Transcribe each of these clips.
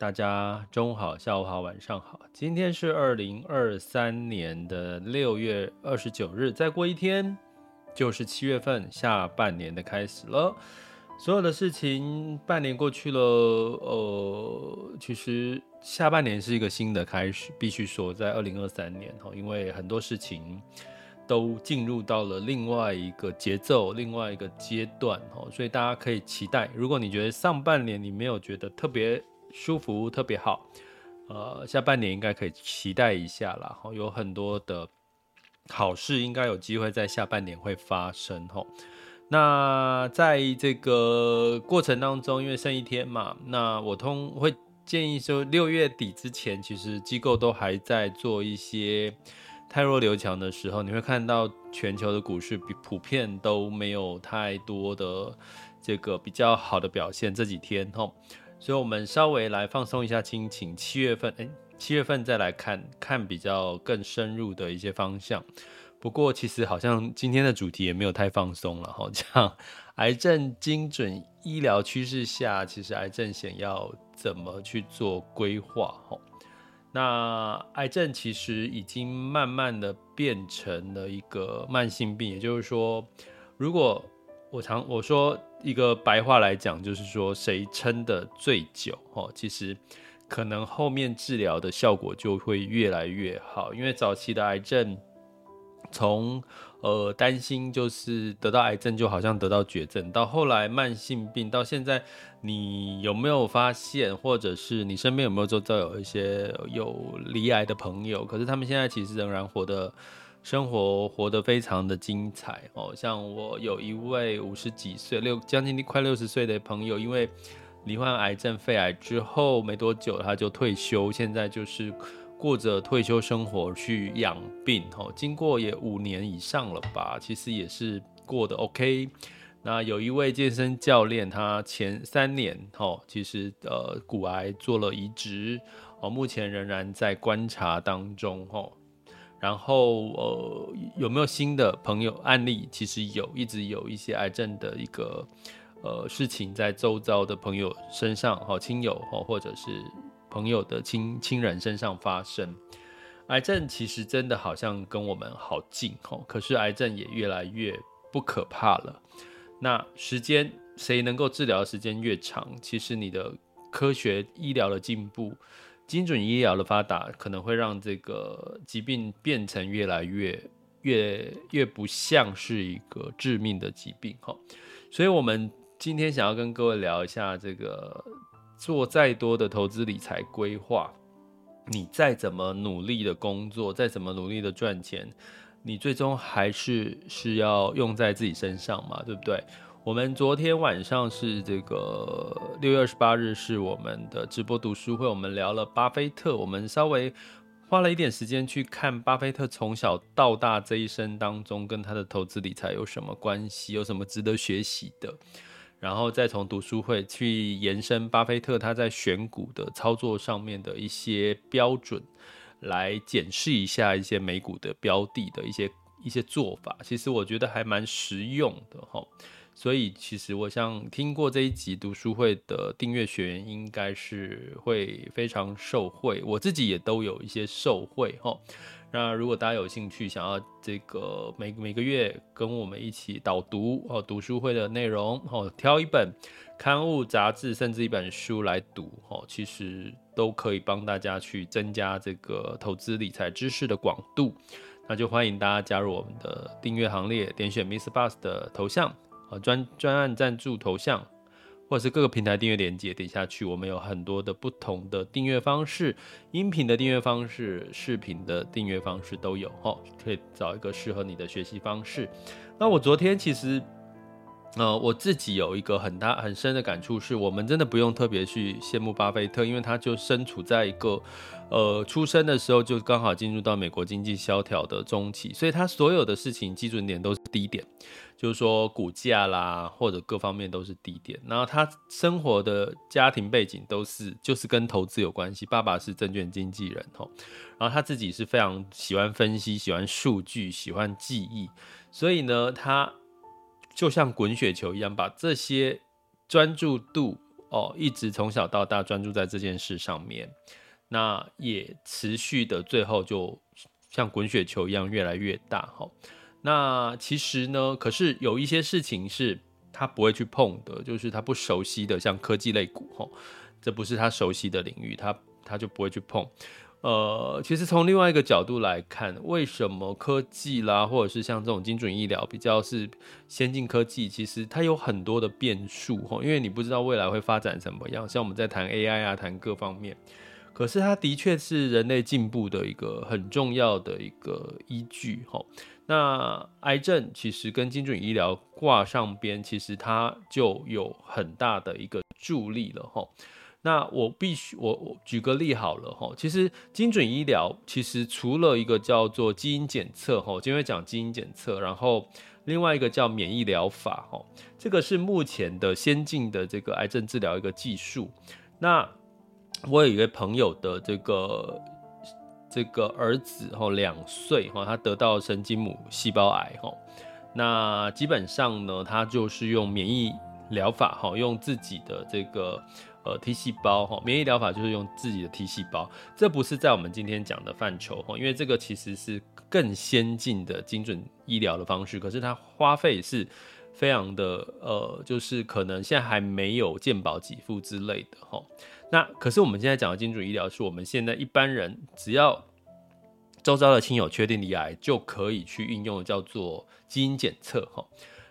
大家中午好，下午好，晚上好。今天是二零二三年的六月二十九日，再过一天就是七月份下半年的开始了。所有的事情，半年过去了，呃，其实下半年是一个新的开始。必须说，在二零二三年哈，因为很多事情都进入到了另外一个节奏、另外一个阶段哈，所以大家可以期待。如果你觉得上半年你没有觉得特别，舒服特别好，呃，下半年应该可以期待一下啦，哈，有很多的好事应该有机会在下半年会发生，哈。那在这个过程当中，因为剩一天嘛，那我通会建议说，六月底之前，其实机构都还在做一些汰弱留强的时候，你会看到全球的股市比普遍都没有太多的这个比较好的表现，这几天，哈。所以，我们稍微来放松一下心情。七月份，哎，七月份再来看看比较更深入的一些方向。不过，其实好像今天的主题也没有太放松了，好像 癌症精准医疗趋势下，其实癌症险要怎么去做规划？哈，那癌症其实已经慢慢的变成了一个慢性病，也就是说，如果我常我说一个白话来讲，就是说谁撑得最久，哦，其实可能后面治疗的效果就会越来越好。因为早期的癌症，从呃担心就是得到癌症就好像得到绝症，到后来慢性病，到现在你有没有发现，或者是你身边有没有周遭有一些有罹癌的朋友？可是他们现在其实仍然活得。生活活得非常的精彩哦，像我有一位五十几岁、六将近快六十岁的朋友，因为罹患癌症肺癌之后没多久他就退休，现在就是过着退休生活去养病哦。经过也五年以上了吧，其实也是过得 OK。那有一位健身教练，他前三年哦，其实呃骨癌做了移植哦，目前仍然在观察当中哦。然后呃，有没有新的朋友案例？其实有，一直有一些癌症的一个呃事情在周遭的朋友身上，好，亲友哈，或者是朋友的亲亲人身上发生。癌症其实真的好像跟我们好近哦，可是癌症也越来越不可怕了。那时间谁能够治疗的时间越长，其实你的科学医疗的进步。精准医疗的发达可能会让这个疾病变成越来越越越不像是一个致命的疾病哈，所以我们今天想要跟各位聊一下这个做再多的投资理财规划，你再怎么努力的工作，再怎么努力的赚钱，你最终还是是要用在自己身上嘛，对不对？我们昨天晚上是这个六月二十八日，是我们的直播读书会。我们聊了巴菲特，我们稍微花了一点时间去看巴菲特从小到大这一生当中跟他的投资理财有什么关系，有什么值得学习的。然后再从读书会去延伸巴菲特他在选股的操作上面的一些标准，来检视一下一些美股的标的的一些一些做法。其实我觉得还蛮实用的哈。所以其实我想听过这一集读书会的订阅学员应该是会非常受惠，我自己也都有一些受惠哈。那如果大家有兴趣，想要这个每每个月跟我们一起导读哦，读书会的内容哦，挑一本刊物、杂志，甚至一本书来读哦，其实都可以帮大家去增加这个投资理财知识的广度。那就欢迎大家加入我们的订阅行列，点选 Miss Bus 的头像呃，专专案赞助头像。或者是各个平台订阅链接点下去，我们有很多的不同的订阅方式，音频的订阅方式、视频的订阅方式都有哦，可以找一个适合你的学习方式。那我昨天其实，呃，我自己有一个很大很深的感触，是我们真的不用特别去羡慕巴菲特，因为他就身处在一个。呃，出生的时候就刚好进入到美国经济萧条的中期，所以他所有的事情基准点都是低点，就是说股价啦或者各方面都是低点。然后他生活的家庭背景都是就是跟投资有关系，爸爸是证券经纪人吼，然后他自己是非常喜欢分析、喜欢数据、喜欢记忆，所以呢，他就像滚雪球一样，把这些专注度哦，一直从小到大专注在这件事上面。那也持续的，最后就像滚雪球一样越来越大哈。那其实呢，可是有一些事情是他不会去碰的，就是他不熟悉的，像科技类股哈，这不是他熟悉的领域，他他就不会去碰。呃，其实从另外一个角度来看，为什么科技啦，或者是像这种精准医疗比较是先进科技，其实它有很多的变数哈，因为你不知道未来会发展怎么样。像我们在谈 AI 啊，谈各方面。可是它的确是人类进步的一个很重要的一个依据哈。那癌症其实跟精准医疗挂上边，其实它就有很大的一个助力了哈。那我必须我我举个例好了哈。其实精准医疗其实除了一个叫做基因检测哈，今天讲基因检测，然后另外一个叫免疫疗法哈，这个是目前的先进的这个癌症治疗一个技术。那我有一个朋友的这个这个儿子哈，两岁哈，他得到神经母细胞癌哈，那基本上呢，他就是用免疫疗法哈，用自己的这个呃 T 细胞哈，免疫疗法就是用自己的 T 细胞，这不是在我们今天讲的范畴哈，因为这个其实是更先进的精准医疗的方式，可是它花费是非常的呃，就是可能现在还没有健保给付之类的哈。那可是我们现在讲的精准医疗，是我们现在一般人只要周遭的亲友确定罹癌，就可以去运用，叫做基因检测哈。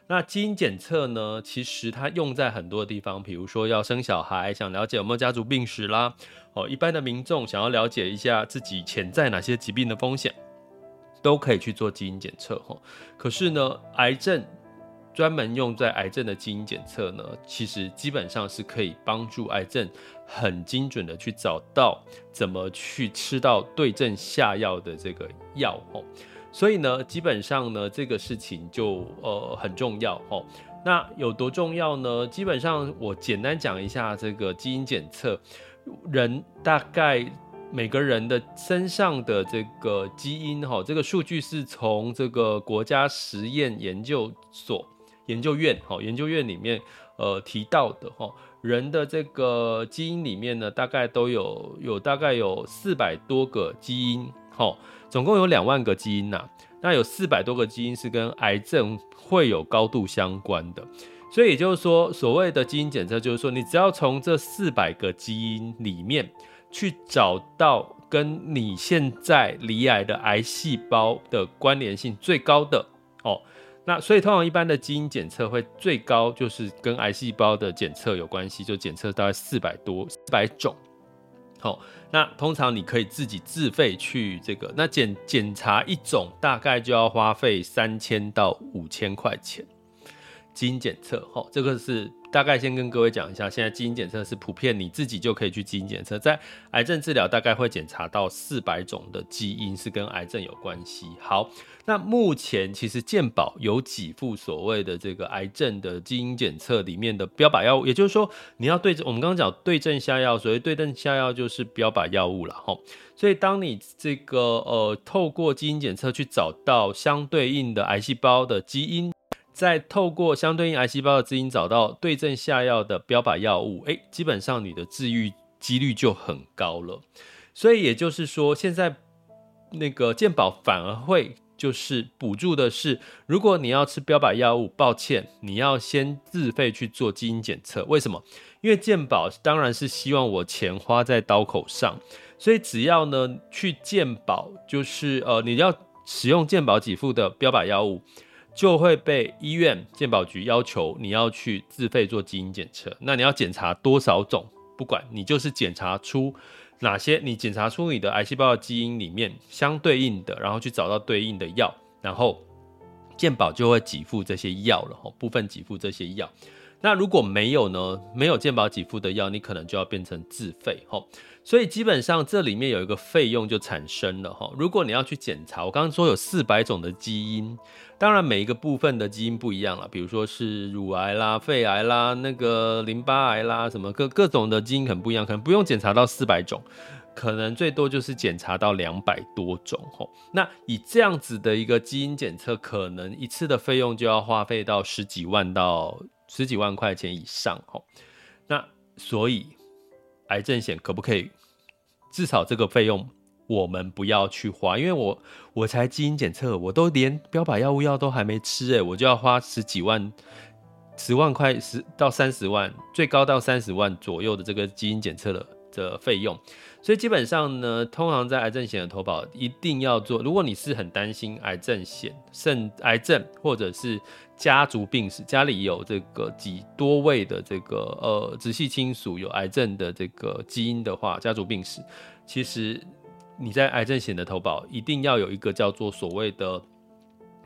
那基因检测呢，其实它用在很多地方，比如说要生小孩，想了解有没有家族病史啦，哦，一般的民众想要了解一下自己潜在哪些疾病的风险，都可以去做基因检测哈。可是呢，癌症。专门用在癌症的基因检测呢，其实基本上是可以帮助癌症很精准的去找到怎么去吃到对症下药的这个药哦。所以呢，基本上呢，这个事情就呃很重要哦。那有多重要呢？基本上我简单讲一下这个基因检测，人大概每个人的身上的这个基因哈，这个数据是从这个国家实验研究所。研究院，哈，研究院里面，呃，提到的，哈，人的这个基因里面呢，大概都有有大概有四百多个基因，哈，总共有两万个基因呐，那有四百多个基因是跟癌症会有高度相关的，所以也就是说，所谓的基因检测，就是说，你只要从这四百个基因里面去找到跟你现在罹癌的癌细胞的关联性最高的，哦。那所以通常一般的基因检测会最高就是跟癌细胞的检测有关系，就检测大概四百多四百种。好，那通常你可以自己自费去这个，那检检查一种大概就要花费三千到五千块钱。基因检测，好，这个是。大概先跟各位讲一下，现在基因检测是普遍，你自己就可以去基因检测。在癌症治疗，大概会检查到四百种的基因是跟癌症有关系。好，那目前其实健保有几副所谓的这个癌症的基因检测里面的标靶药物，也就是说你要对症，我们刚刚讲对症下药，所谓对症下药就是标靶药物了哈。所以当你这个呃透过基因检测去找到相对应的癌细胞的基因。再透过相对应癌细胞的基因找到对症下药的标靶药物，诶，基本上你的治愈几率就很高了。所以也就是说，现在那个健保反而会就是补助的是，如果你要吃标靶药物，抱歉，你要先自费去做基因检测。为什么？因为健保当然是希望我钱花在刀口上，所以只要呢去健保，就是呃你要使用健保给付的标靶药物，就会被医院健保局要求你要去自费做基因检测。那你要检查多少种？不管你就是检查出。哪些你检查出你的癌细胞的基因里面相对应的，然后去找到对应的药，然后健保就会给付这些药了吼，部分给付这些药。那如果没有呢？没有健保给付的药，你可能就要变成自费吼。所以基本上这里面有一个费用就产生了哈。如果你要去检查，我刚刚说有四百种的基因，当然每一个部分的基因不一样了，比如说是乳癌啦、肺癌啦、那个淋巴癌啦，什么各各种的基因可能不一样，可能不用检查到四百种，可能最多就是检查到两百多种吼。那以这样子的一个基因检测，可能一次的费用就要花费到十几万到。十几万块钱以上，哦，那所以癌症险可不可以至少这个费用我们不要去花？因为我我才基因检测，我都连标靶药物药都还没吃，诶，我就要花十几万、十万块十到三十万，最高到三十万左右的这个基因检测了的费用。所以基本上呢，通常在癌症险的投保一定要做。如果你是很担心癌症险、肾癌症或者是家族病史，家里有这个几多位的这个呃直系亲属有癌症的这个基因的话，家族病史，其实你在癌症险的投保一定要有一个叫做所谓的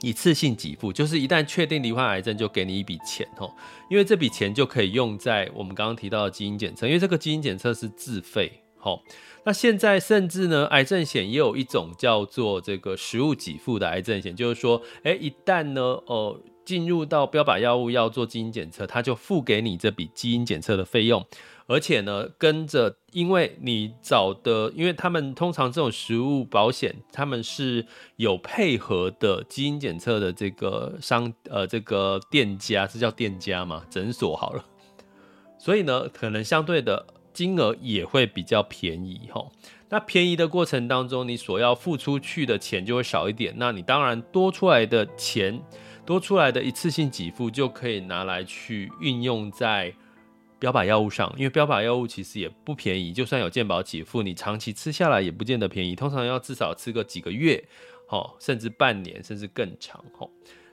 一次性给付，就是一旦确定罹患癌症，就给你一笔钱哦，因为这笔钱就可以用在我们刚刚提到的基因检测，因为这个基因检测是自费。好，那现在甚至呢，癌症险也有一种叫做这个实物给付的癌症险，就是说，哎，一旦呢，哦，进入到标靶药物要做基因检测，他就付给你这笔基因检测的费用，而且呢，跟着，因为你找的，因为他们通常这种实物保险，他们是有配合的基因检测的这个商，呃，这个店家是叫店家嘛，诊所好了，所以呢，可能相对的。金额也会比较便宜哈，那便宜的过程当中，你所要付出去的钱就会少一点，那你当然多出来的钱，多出来的一次性给付就可以拿来去运用在标靶药物上，因为标靶药物其实也不便宜，就算有健保给付，你长期吃下来也不见得便宜，通常要至少吃个几个月，哦甚至半年，甚至更长，哦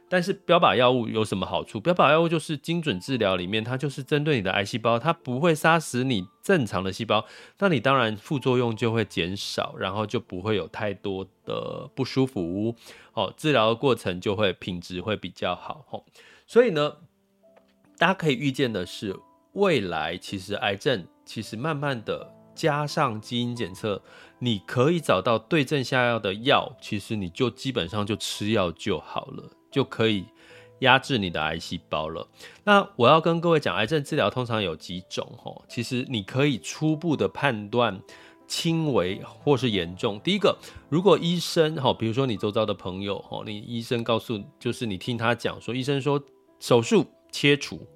但是标靶药物有什么好处？标靶药物就是精准治疗里面，它就是针对你的癌细胞，它不会杀死你正常的细胞，那你当然副作用就会减少，然后就不会有太多的不舒服，哦，治疗的过程就会品质会比较好，哦。所以呢，大家可以预见的是，未来其实癌症其实慢慢的加上基因检测，你可以找到对症下药的药，其实你就基本上就吃药就好了。就可以压制你的癌细胞了。那我要跟各位讲，癌症治疗通常有几种吼，其实你可以初步的判断轻微或是严重。第一个，如果医生哈，比如说你周遭的朋友哈，你医生告诉，就是你听他讲说，医生说手术切除，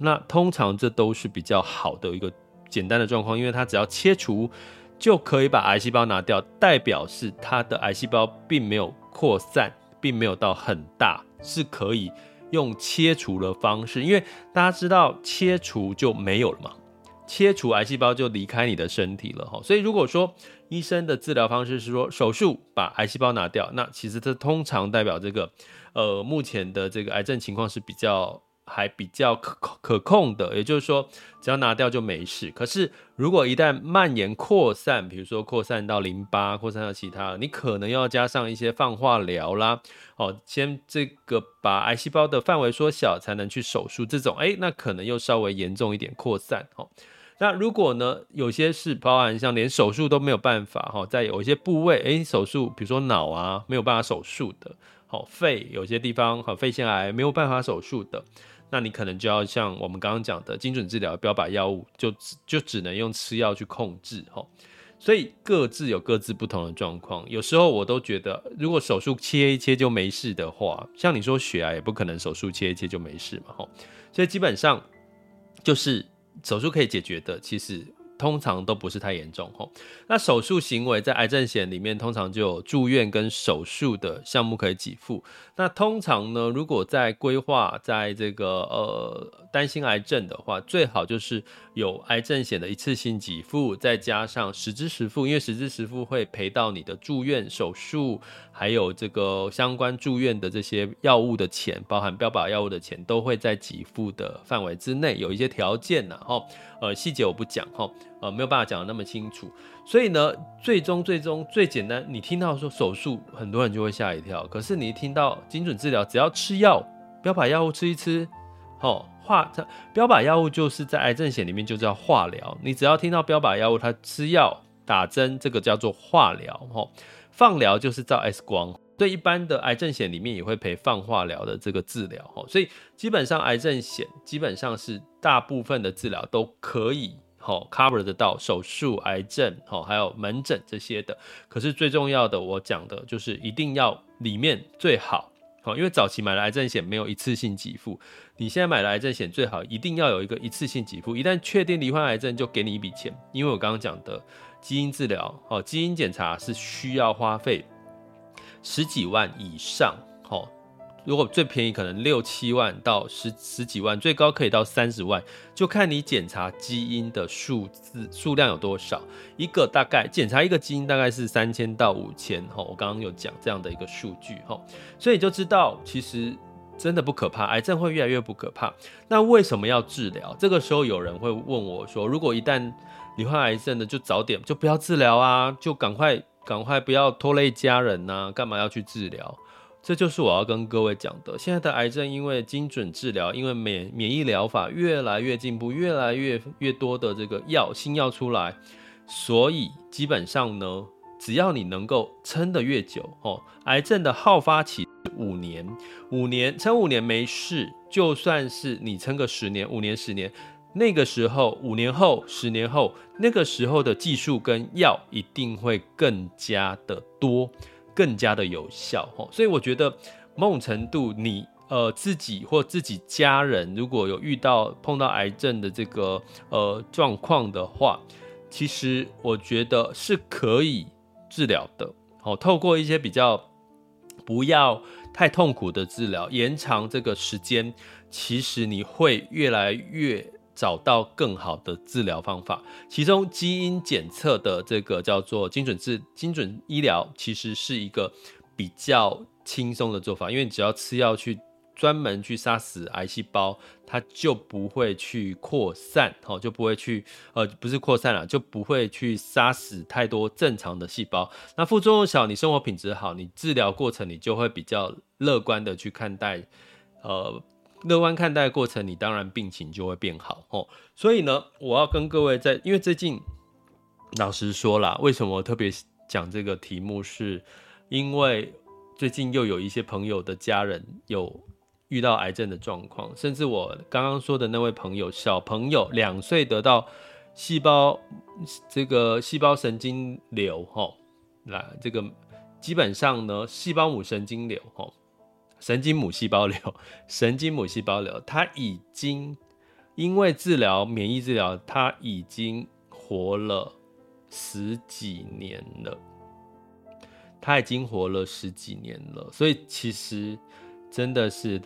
那通常这都是比较好的一个简单的状况，因为他只要切除就可以把癌细胞拿掉，代表是他的癌细胞并没有扩散。并没有到很大，是可以用切除的方式，因为大家知道切除就没有了嘛，切除癌细胞就离开你的身体了哈，所以如果说医生的治疗方式是说手术把癌细胞拿掉，那其实这通常代表这个呃目前的这个癌症情况是比较。还比较可可控的，也就是说，只要拿掉就没事。可是，如果一旦蔓延扩散，比如说扩散到淋巴、扩散到其他，你可能要加上一些放化疗啦。哦，先这个把癌细胞的范围缩小，才能去手术。这种，哎，那可能又稍微严重一点扩散。哦，那如果呢，有些是包含像连手术都没有办法，哈，在有一些部位，哎，手术，比如说脑啊，没有办法手术的。好，肺有些地方，好，肺腺癌没有办法手术的。那你可能就要像我们刚刚讲的精准治疗标靶药物，就只就只能用吃药去控制吼。所以各自有各自不同的状况。有时候我都觉得，如果手术切一切就没事的话，像你说血癌也不可能手术切一切就没事嘛，吼。所以基本上就是手术可以解决的，其实。通常都不是太严重吼，那手术行为在癌症险里面通常就有住院跟手术的项目可以给付。那通常呢，如果在规划在这个呃担心癌症的话，最好就是有癌症险的一次性给付，再加上实支实付，因为实支实付会赔到你的住院手术，还有这个相关住院的这些药物的钱，包含标靶药物的钱，都会在给付的范围之内，有一些条件呐吼。呃，细节我不讲哈，呃，没有办法讲得那么清楚。所以呢，最终最终最简单，你听到说手术，很多人就会吓一跳。可是你一听到精准治疗，只要吃药，标靶药物吃一吃，哦，化它标靶药物就是在癌症险里面就叫化疗。你只要听到标靶药物，它吃药打针，这个叫做化疗。哈，放疗就是照 X 光。对一般的癌症险里面也会赔放化疗的这个治疗。哈，所以基本上癌症险基本上是。大部分的治疗都可以好 cover 得到手术、癌症好，还有门诊这些的。可是最重要的，我讲的就是一定要里面最好好，因为早期买了癌症险没有一次性给付，你现在买了癌症险最好一定要有一个一次性给付。一旦确定罹患癌症，就给你一笔钱。因为我刚刚讲的基因治疗哦，基因检查是需要花费十几万以上。如果最便宜可能六七万到十十几万，最高可以到三十万，就看你检查基因的数字数量有多少。一个大概检查一个基因大概是三千到五千，哈，我刚刚有讲这样的一个数据，哈，所以你就知道其实真的不可怕，癌症会越来越不可怕。那为什么要治疗？这个时候有人会问我说，如果一旦罹患癌症的，就早点就不要治疗啊，就赶快赶快不要拖累家人呐、啊，干嘛要去治疗？这就是我要跟各位讲的。现在的癌症，因为精准治疗，因为免免疫疗法越来越进步，越来越越多的这个药新药出来，所以基本上呢，只要你能够撑得越久，哦，癌症的好发期五年，五年撑五年没事，就算是你撑个十年、五年、十年，那个时候五年后、十年后，那个时候的技术跟药一定会更加的多。更加的有效哦，所以我觉得某种程度你，呃自己或自己家人如果有遇到碰到癌症的这个呃状况的话，其实我觉得是可以治疗的。好，透过一些比较不要太痛苦的治疗，延长这个时间，其实你会越来越。找到更好的治疗方法，其中基因检测的这个叫做精准治精准医疗，其实是一个比较轻松的做法，因为只要吃药去专门去杀死癌细胞，它就不会去扩散，好，就不会去呃不是扩散了，就不会去杀死太多正常的细胞。那副作用小，你生活品质好，你治疗过程你就会比较乐观的去看待，呃。乐观看待过程，你当然病情就会变好哦。所以呢，我要跟各位在，因为最近老实说啦，为什么我特别讲这个题目，是因为最近又有一些朋友的家人有遇到癌症的状况，甚至我刚刚说的那位朋友，小朋友两岁得到细胞这个细胞神经瘤，哈，来这个基本上呢，细胞母神经瘤，哈。神经母细胞瘤，神经母细胞瘤，他已经因为治疗免疫治疗，他已经活了十几年了。他已经活了十几年了，所以其实真的是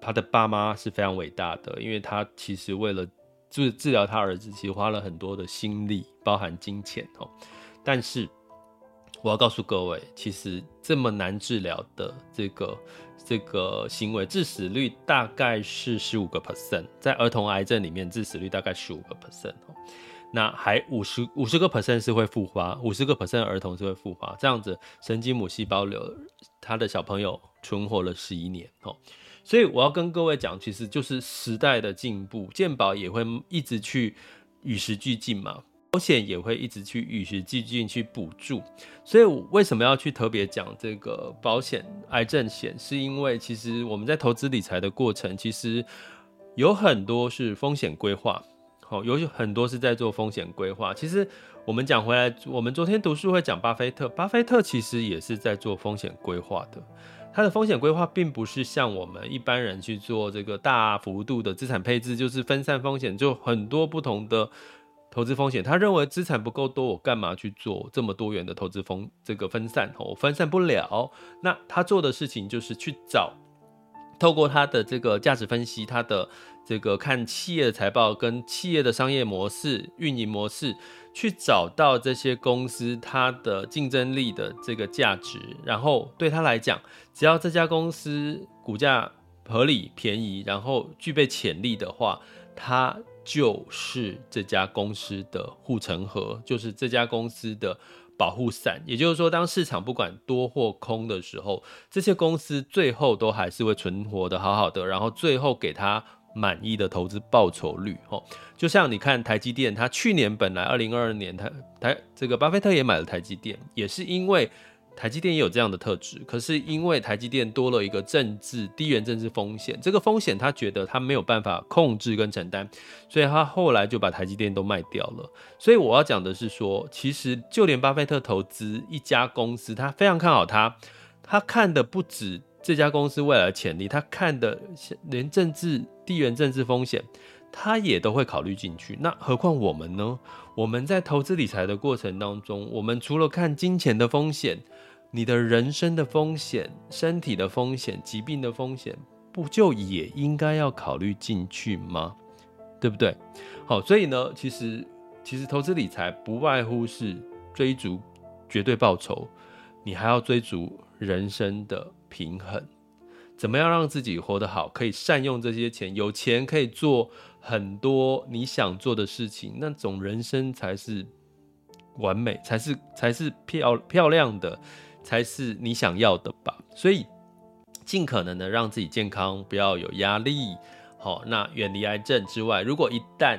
他的爸妈是非常伟大的，因为他其实为了治治疗他儿子，其实花了很多的心力，包含金钱哦。但是我要告诉各位，其实这么难治疗的这个。这个行为致死率大概是十五个 percent，在儿童癌症里面致死率大概十五个 percent 哦，那还五十五十个 percent 是会复发，五十个 percent 儿童是会复发，这样子神经母细胞瘤他的小朋友存活了十一年哦，所以我要跟各位讲，其实就是时代的进步，健保也会一直去与时俱进嘛。保险也会一直去与时俱进去补助，所以我为什么要去特别讲这个保险癌症险？是因为其实我们在投资理财的过程，其实有很多是风险规划，好，有很多是在做风险规划。其实我们讲回来，我们昨天读书会讲巴菲特，巴菲特其实也是在做风险规划的。他的风险规划并不是像我们一般人去做这个大幅度的资产配置，就是分散风险，就很多不同的投资风险。他认为资产不够多，我干嘛去做这么多元的投资风这个分散？我分散不了。那他做的事情就是去找，透过他的这个价值分析，他的这个看企业的财报跟企业的商业模式、运营模式。去找到这些公司它的竞争力的这个价值，然后对他来讲，只要这家公司股价合理、便宜，然后具备潜力的话，它就是这家公司的护城河，就是这家公司的保护伞。也就是说，当市场不管多或空的时候，这些公司最后都还是会存活的好好的，然后最后给他。满意的投资报酬率，哦，就像你看台积电，它去年本来二零二二年，它台这个巴菲特也买了台积电，也是因为台积电也有这样的特质，可是因为台积电多了一个政治地缘政治风险，这个风险他觉得他没有办法控制跟承担，所以他后来就把台积电都卖掉了。所以我要讲的是说，其实就连巴菲特投资一家公司，他非常看好它，他看的不止。这家公司未来的潜力，他看的连政治、地缘政治风险，他也都会考虑进去。那何况我们呢？我们在投资理财的过程当中，我们除了看金钱的风险，你的人生的风险、身体的风险、疾病的风险，不就也应该要考虑进去吗？对不对？好，所以呢，其实其实投资理财不外乎是追逐绝对报酬，你还要追逐人生的。平衡，怎么样让自己活得好？可以善用这些钱，有钱可以做很多你想做的事情，那种人生才是完美，才是才是漂漂亮的，才是你想要的吧。所以，尽可能的让自己健康，不要有压力。好，那远离癌症之外，如果一旦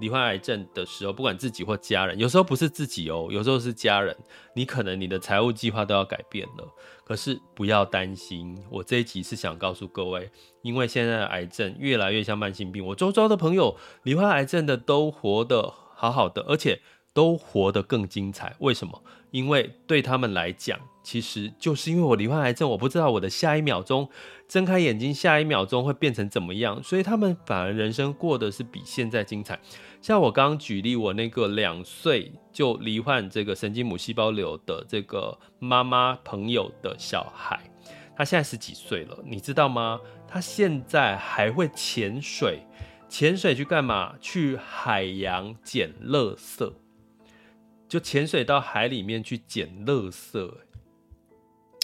罹患癌症的时候，不管自己或家人，有时候不是自己哦，有时候是家人，你可能你的财务计划都要改变了。可是不要担心，我这一集是想告诉各位，因为现在的癌症越来越像慢性病，我周遭的朋友罹患癌症的都活得好好的，而且都活得更精彩。为什么？因为对他们来讲，其实就是因为我罹患癌症，我不知道我的下一秒钟睁开眼睛，下一秒钟会变成怎么样，所以他们反而人生过得是比现在精彩。像我刚刚举例，我那个两岁就罹患这个神经母细胞瘤的这个妈妈朋友的小孩，他现在十几岁了，你知道吗？他现在还会潜水，潜水去干嘛？去海洋捡垃圾。就潜水到海里面去捡垃圾，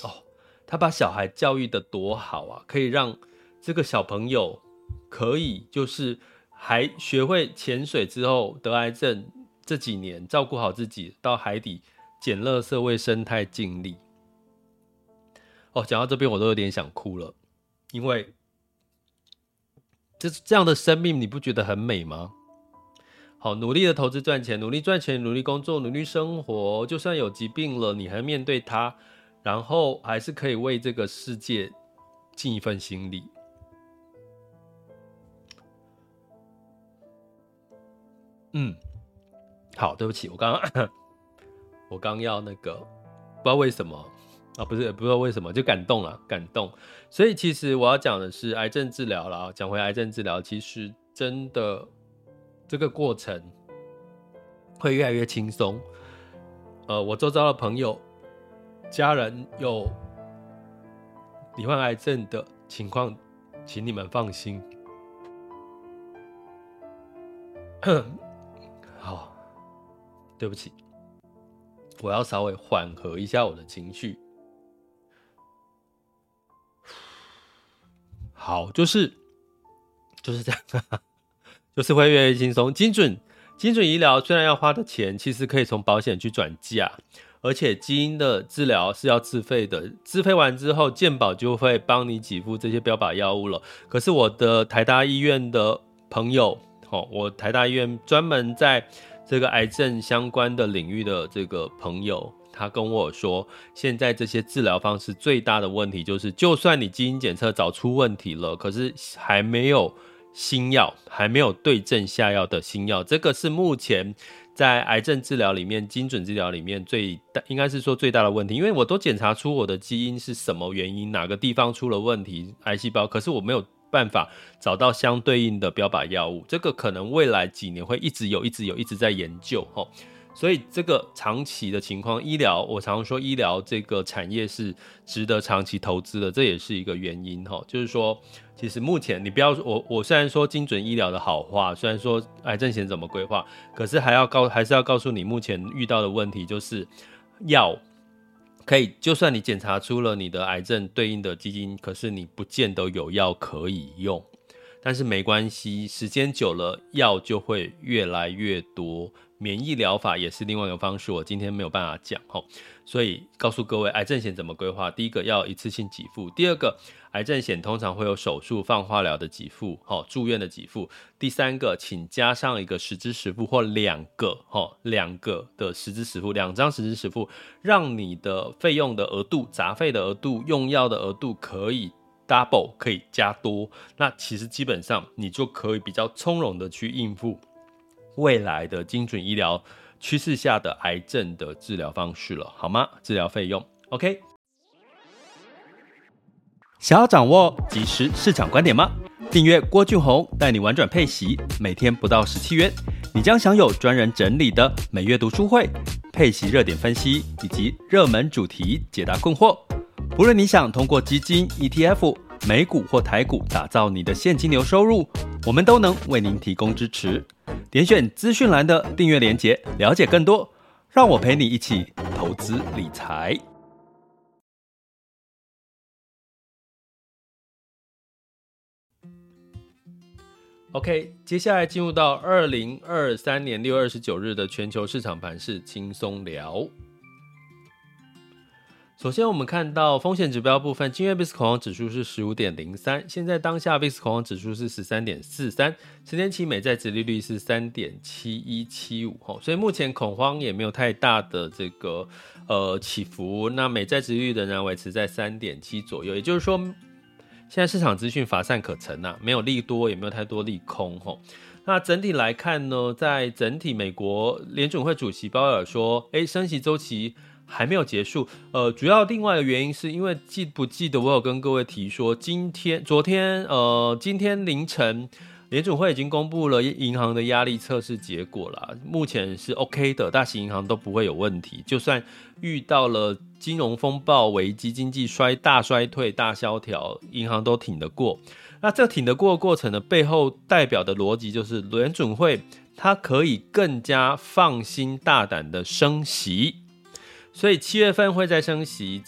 哦，他把小孩教育的多好啊！可以让这个小朋友可以就是还学会潜水之后得癌症这几年照顾好自己，到海底捡垃圾为生态尽力。哦，讲到这边我都有点想哭了，因为这这样的生命你不觉得很美吗？好，努力的投资赚钱，努力赚钱，努力工作，努力生活。就算有疾病了，你还要面对它，然后还是可以为这个世界尽一份心力。嗯，好，对不起，我刚刚我刚要那个，不知道为什么啊，不是不知道为什么就感动了，感动。所以其实我要讲的是癌症治疗了，讲回癌症治疗，其实真的。这个过程会越来越轻松。呃，我周遭的朋友、家人有罹患癌症的情况，请你们放心。好，对不起，我要稍微缓和一下我的情绪。好，就是就是这样。就是会越来越轻松，精准精准医疗虽然要花的钱，其实可以从保险去转嫁，而且基因的治疗是要自费的，自费完之后健保就会帮你给付这些标靶药物了。可是我的台大医院的朋友，哦，我台大医院专门在这个癌症相关的领域的这个朋友，他跟我说，现在这些治疗方式最大的问题就是，就算你基因检测找出问题了，可是还没有。新药还没有对症下药的新药，这个是目前在癌症治疗里面，精准治疗里面最大应该是说最大的问题，因为我都检查出我的基因是什么原因，哪个地方出了问题，癌细胞，可是我没有办法找到相对应的标靶药物，这个可能未来几年会一直有，一直有，一直在研究，吼。所以这个长期的情况，医疗我常常说医疗这个产业是值得长期投资的，这也是一个原因哈。就是说，其实目前你不要我我虽然说精准医疗的好话，虽然说癌症险怎么规划，可是还要告还是要告诉你目前遇到的问题，就是药可以，就算你检查出了你的癌症对应的基因，可是你不见得有药可以用。但是没关系，时间久了药就会越来越多。免疫疗法也是另外一个方式，我今天没有办法讲吼，所以告诉各位，癌症险怎么规划？第一个要一次性给付，第二个，癌症险通常会有手术、放化疗的给付，吼，住院的给付。第三个，请加上一个实支实付或两个，吼，两个的实支实付，两张实支实付，让你的费用的额度、杂费的额度、用药的额度可以 double，可以加多。那其实基本上你就可以比较从容的去应付。未来的精准医疗趋势下的癌症的治疗方式了，好吗？治疗费用，OK。想要掌握即时市场观点吗？订阅郭俊宏带你玩转配息，每天不到十七元，你将享有专人整理的每月读书会、配息热点分析以及热门主题解答困惑。不论你想通过基金、ETF、美股或台股打造你的现金流收入，我们都能为您提供支持。点选资讯栏的订阅连结，了解更多。让我陪你一起投资理财。OK，接下来进入到二零二三年六月二十九日的全球市场盘势轻松聊。首先，我们看到风险指标部分，今日 VIX 恐慌指数是十五点零三，现在当下 VIX 恐慌指数是十三点四三，十年期美债殖利率是三点七一七五，所以目前恐慌也没有太大的这个呃起伏，那美债殖率仍然维持在三点七左右，也就是说，现在市场资讯乏善可陈呐，没有利多，也没有太多利空，吼。那整体来看呢，在整体美国联准会主席鲍尔说，诶，升息周期。还没有结束，呃，主要另外的原因是因为记不记得我有跟各位提说，今天、昨天，呃，今天凌晨联准会已经公布了银行的压力测试结果了，目前是 OK 的，大型银行都不会有问题，就算遇到了金融风暴、危机、经济衰大衰退、大萧条，银行都挺得过。那这挺得过的过程的背后代表的逻辑就是联准会它可以更加放心大胆的升息。所以七月份会再升息，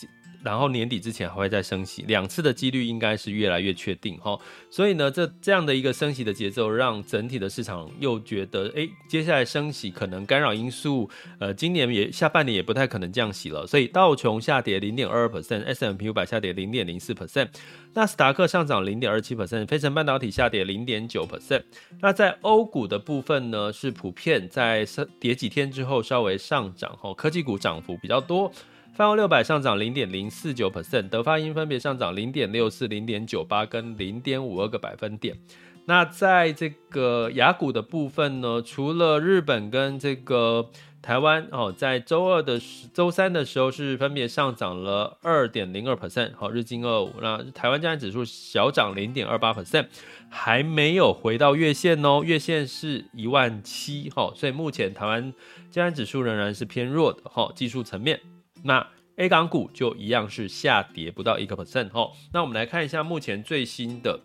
然后年底之前还会再升息两次的几率应该是越来越确定哈。所以呢，这这样的一个升息的节奏，让整体的市场又觉得，哎，接下来升息可能干扰因素，呃，今年也下半年也不太可能降息了。所以道琼下跌零点二二 percent，S&P 五百下跌零点零四 percent，纳斯达克上涨零点二七 percent，费城半导体下跌零点九 percent。那在欧股的部分呢，是普遍在跌几天之后稍微上涨，哈，科技股涨幅比较多。泛欧六百上涨零点零四九 percent，德发英分别上涨零点六四、零点九八跟零点五二个百分点。那在这个雅股的部分呢，除了日本跟这个台湾哦，在周二的周三的时候是分别上涨了二点零二 percent，好，日经二五，那台湾加权指数小涨零点二八 percent，还没有回到月线哦，月线是一万七，哈，所以目前台湾加权指数仍然是偏弱的，哈，技术层面。那 A 港股就一样是下跌不到一个 percent 哦。那我们来看一下目前最新的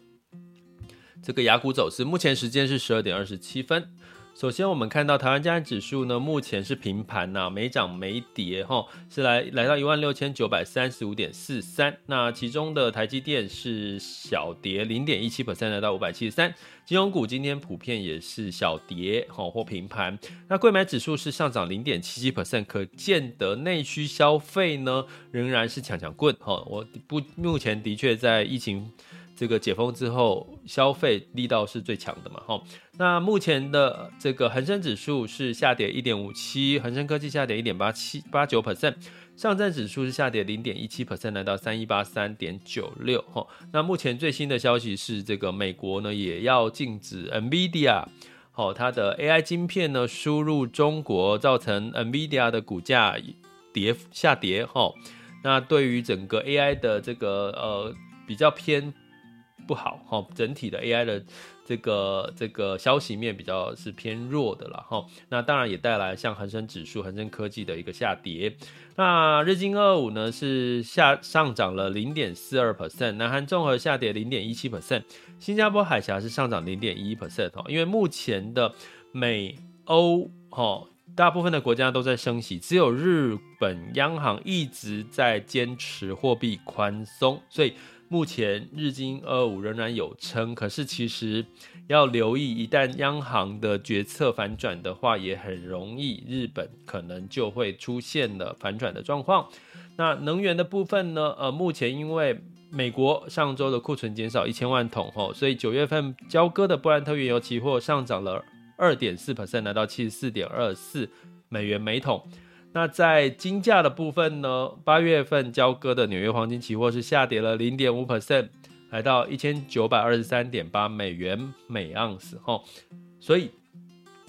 这个雅股走势，目前时间是十二点二十七分。首先，我们看到台湾加权指数呢，目前是平盘呐，没涨没跌哈，是来来到一万六千九百三十五点四三。那其中的台积电是小跌零点一七 percent，来到五百七十三。金融股今天普遍也是小跌哈或平盘。那柜买指数是上涨零点七七 percent，可见得内需消费呢仍然是强强棍哈。我不目前的确在疫情。这个解封之后，消费力道是最强的嘛？哈，那目前的这个恒生指数是下跌一点五七，恒生科技下跌一点八七八九 percent，上证指数是下跌零点一七 percent，来到三一八三点九六。哈，那目前最新的消息是，这个美国呢也要禁止 NVIDIA 哦，它的 AI 晶片呢输入中国，造成 NVIDIA 的股价跌下跌。哈，那对于整个 AI 的这个呃比较偏不好。哈，整体的 AI 的。这个这个消息面比较是偏弱的了哈，那当然也带来像恒生指数、恒生科技的一个下跌。那日经二五呢是下上涨了零点四二 percent，南韩综合下跌零点一七 percent，新加坡海峡是上涨零点一 percent 哈。因为目前的美欧哈大部分的国家都在升息，只有日本央行一直在坚持货币宽松，所以。目前日经二五仍然有撑，可是其实要留意，一旦央行的决策反转的话，也很容易日本可能就会出现了反转的状况。那能源的部分呢？呃，目前因为美国上周的库存减少一千万桶吼，所以九月份交割的布兰特原油期货上涨了二点四 percent，来到七十四点二四美元每桶。那在金价的部分呢？八月份交割的纽约黄金期货是下跌了零点五 percent，来到一千九百二十三点八美元每盎司。哈，所以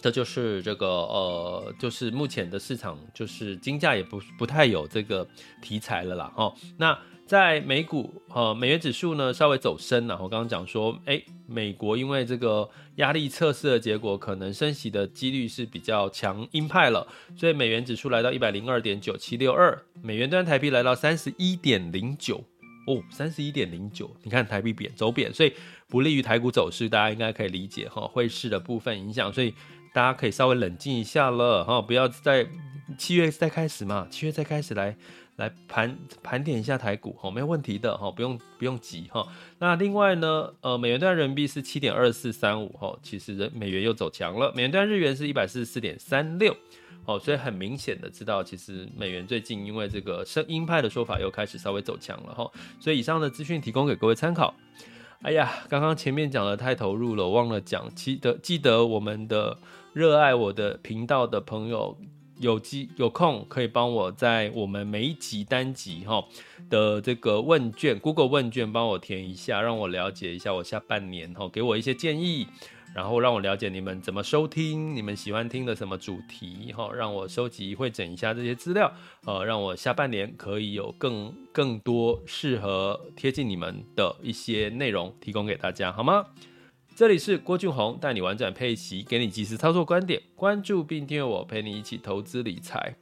这就是这个呃，就是目前的市场，就是金价也不不太有这个题材了啦。哈，那。在美股，呃，美元指数呢稍微走升了。我刚刚讲说，哎，美国因为这个压力测试的结果，可能升息的几率是比较强鹰派了，所以美元指数来到一百零二点九七六二，美元端台币来到三十一点零九，哦，三十一点零九，你看台币贬走贬，所以不利于台股走势，大家应该可以理解哈，汇市的部分影响，所以大家可以稍微冷静一下了哈，不要在七月再开始嘛，七月再开始来。来盘盘点一下台股，哈，没有问题的，哈，不用不用急，哈。那另外呢，呃，美元兑人民币是七点二四三五，哈，其实人美元又走强了。美元兑日元是一百四十四点三六，哦，所以很明显的知道，其实美元最近因为这个声鹰派的说法又开始稍微走强了，哈。所以以上的资讯提供给各位参考。哎呀，刚刚前面讲的太投入了，忘了讲，记得记得我们的热爱我的频道的朋友。有机有空可以帮我在我们每一集单集哈的这个问卷，Google 问卷帮我填一下，让我了解一下我下半年哈，给我一些建议，然后让我了解你们怎么收听，你们喜欢听的什么主题哈，让我收集汇整一下这些资料，呃，让我下半年可以有更更多适合贴近你们的一些内容提供给大家，好吗？这里是郭俊宏，带你玩转佩奇，给你及时操作观点，关注并订阅我，陪你一起投资理财。